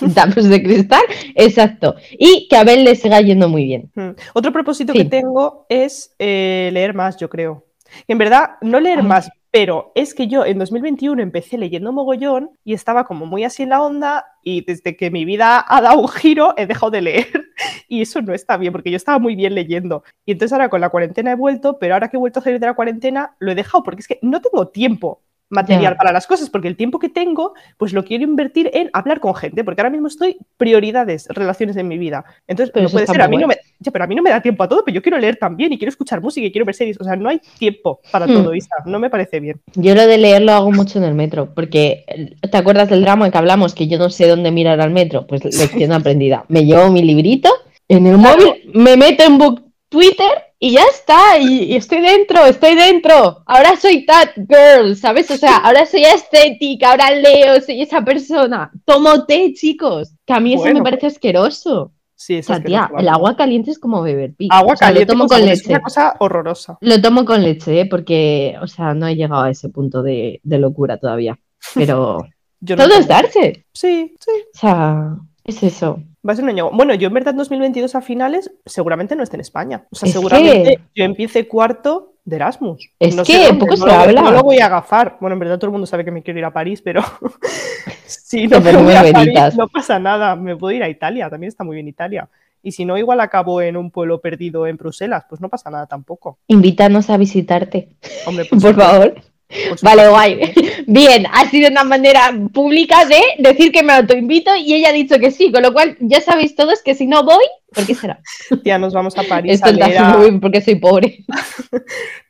Tapas de cristal, exacto. Y que a Abel le siga yendo muy bien. Mm. Otro propósito Sí. que tengo es eh, leer más, yo creo. En verdad, no leer Ay. más, pero es que yo en 2021 empecé leyendo mogollón y estaba como muy así en la onda y desde que mi vida ha dado un giro he dejado de leer y eso no está bien porque yo estaba muy bien leyendo y entonces ahora con la cuarentena he vuelto, pero ahora que he vuelto a salir de la cuarentena lo he dejado porque es que no tengo tiempo material para las cosas porque el tiempo que tengo pues lo quiero invertir en hablar con gente porque ahora mismo estoy prioridades, relaciones en mi vida. Entonces Pero no puede ser, a mí no me, ya, pero a mí no me da tiempo a todo, pero yo quiero leer también y quiero escuchar música y quiero ver series. O sea, no hay tiempo para Hmm. todo, Isa. No me parece bien. Yo lo de leer lo hago mucho en el metro, porque ¿te acuerdas del drama que hablamos? Que yo no sé dónde mirar al metro. Pues lección aprendida. Me llevo mi librito en el Claro. móvil, me meto en book Twitter y ya está. Y, y estoy dentro, estoy dentro. Ahora soy that girl, ¿sabes? O sea, ahora soy estética, ahora leo, soy esa persona. Tomo té, chicos. Que a mí eso me parece asqueroso. Sí, O es sea, tía, el agua caliente es como beber pis. Agua O sea, caliente lo tomo con sabor, es leche. una cosa horrorosa. Lo tomo con leche, ¿eh? porque, o sea, no he llegado a ese punto de, de locura todavía. Pero Yo no todo es darse. Sí, sí. O sea, es eso. Va a ser un año. Bueno, yo en verdad en 2022 a finales seguramente no esté en España. O sea, Es seguramente que- yo empiece cuarto de Erasmus. Es No sé que poco no se lo, habla. No lo voy a agafar. Bueno, en verdad todo el mundo sabe que me quiero ir a París, pero si no me voy a París, no pasa nada. Me puedo ir a Italia, también está muy bien Italia. Y si no, igual acabo en un pueblo perdido en Bruselas, pues no pasa nada tampoco. Invítanos a visitarte, Hombre, por supuesto, favor. Vale, guay. Bien, ha sido una manera pública de decir que me autoinvito y ella ha dicho que sí, con lo cual ya sabéis todos que si no voy, ¿por qué será? Tía, nos vamos a París Esto a leer a- haciendo muy porque soy pobre.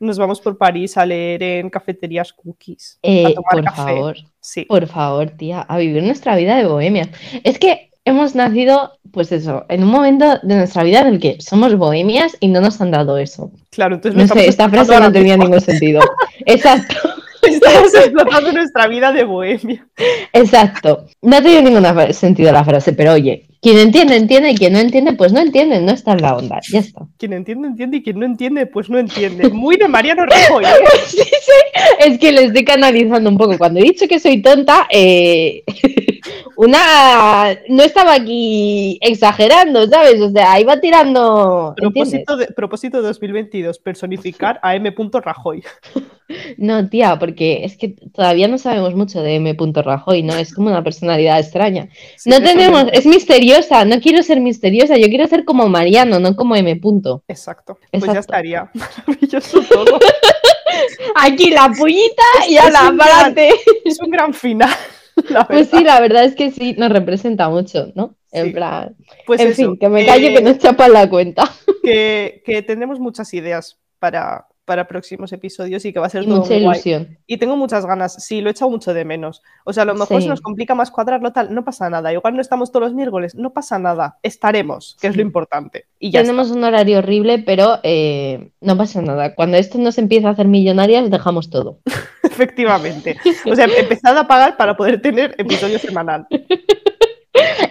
Nos vamos por París a leer en cafeterías cookies. Eh, a tomar por café. favor. Sí. Por favor, tía, a vivir nuestra vida de bohemia. Es que hemos nacido, pues eso, en un momento de nuestra vida en el que somos bohemias y no nos han dado eso. Claro, entonces No sé, esta frase no tenía ningún sentido. Exacto, Estamos explotando nuestra vida de bohemia. exacto. No tiene ningún fa- sentido la frase, pero oye, quien entiende, entiende, y quien no entiende, pues no entiende, no está en la onda, ya está. Quien entiende, entiende, y quien no entiende, pues no entiende. Muy de Mariano Rajoy, ¿eh? Sí, sí, es que lo estoy canalizando un poco. Cuando he dicho que soy tonta, eh, una no estaba aquí exagerando, ¿sabes? O sea, iba tirando. Propósito, de, propósito 2022, personificar a M. Rajoy. No, tía, porque es que todavía no sabemos mucho de M. Rajoy, ¿no? Es como una personalidad extraña. Sí, no tenemos, es misteriosa, no quiero ser misteriosa, yo quiero ser como Mariano, no como M. punto. Exacto. Pues ya Exacto. estaría. Maravilloso todo. Aquí la pullita y Es ala, un para gran- adelante. es un gran final. Pues sí, la verdad es que sí, nos representa mucho, ¿no? En plan, Pues en eso, fin, que me callo eh, que nos chapan la cuenta. que, que tendremos muchas ideas para, para próximos episodios y que va a ser Y todo mucha muy guay. Y tengo muchas ganas, sí, lo he echado mucho de menos. O sea, a lo mejor Sí. se nos complica más cuadrarlo tal, no pasa nada. Igual no estamos todos los miércoles, no pasa nada. Estaremos, que es lo importante. Y ya Tenemos un horario horrible, pero eh, no pasa nada. Cuando esto nos empieza a hacer millonarias, dejamos todo. efectivamente. O sea, empezad a pagar para poder tener episodio semanal.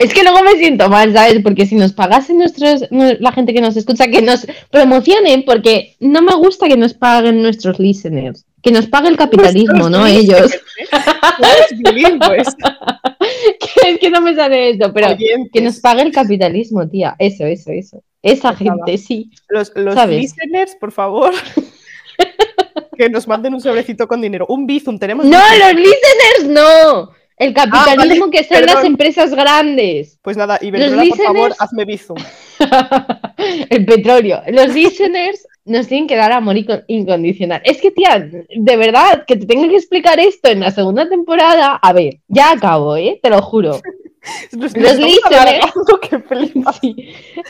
Es que luego me siento mal, ¿sabes? Porque si nos pagasen nuestros, nu- la gente que nos escucha, que nos promocionen, porque no me gusta que nos paguen nuestros listeners. Que nos pague el capitalismo, no ellos. ¿eh? Bilingües, Que es que no me sale esto, pero oyentes. que nos pague el capitalismo, tía. Eso, eso, eso. Esa Pues gente, sí. Los, los ¿sabes? listeners, por favor, que nos manden un sobrecito con dinero. Un bizum, tenemos. No, los listeners no. El capitalismo que son las empresas grandes. Pues nada, Iberdrola, por favor, hazme bizum. el petróleo. Los listeners nos tienen que dar amor inco- incondicional. Es que, tía, de verdad, que te tengo que explicar esto en la segunda temporada. A ver, ya acabo, ¿eh? Te lo juro. Los, Los listeners-. Sí.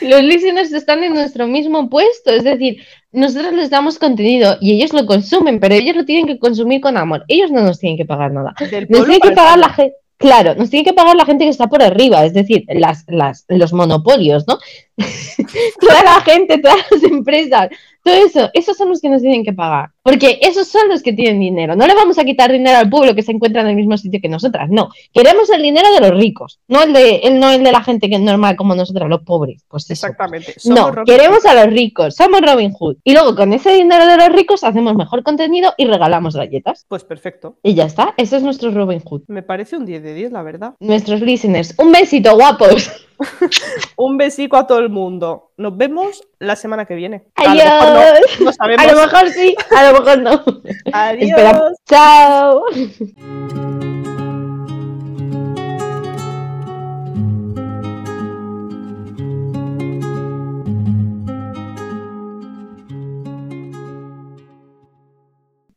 Los están en nuestro mismo puesto. Es decir, nosotros les damos contenido y ellos lo consumen, pero ellos lo tienen que consumir con amor. Ellos no nos tienen que pagar nada. Nos pueblo tiene que pagar la gente. Claro, nos tiene que pagar la gente que está por arriba, es decir, las, las, los monopolios, ¿no? Toda la gente, todas las empresas, todo eso, esos son los que nos tienen que pagar. Porque esos son los que tienen dinero. No le vamos a quitar dinero al pueblo que se encuentra en el mismo sitio que nosotras, no. Queremos el dinero de los ricos, no el de, el, no el de la gente que es normal como nosotras, los pobres. Pues eso. Exactamente. Somos No, Robin queremos a los ricos, somos Robin Hood. Y luego con ese dinero de los ricos hacemos mejor contenido y regalamos galletas. Pues perfecto. Y ya está, ese es nuestro Robin Hood. Me parece un 10 de 10, la verdad. Nuestros listeners, un besito, guapos. Un besico a todo el mundo. Nos vemos la semana que viene. A lo Adiós. mejor no, no sabemos. A lo mejor sí, a lo mejor no. Adiós. Espera. Chao.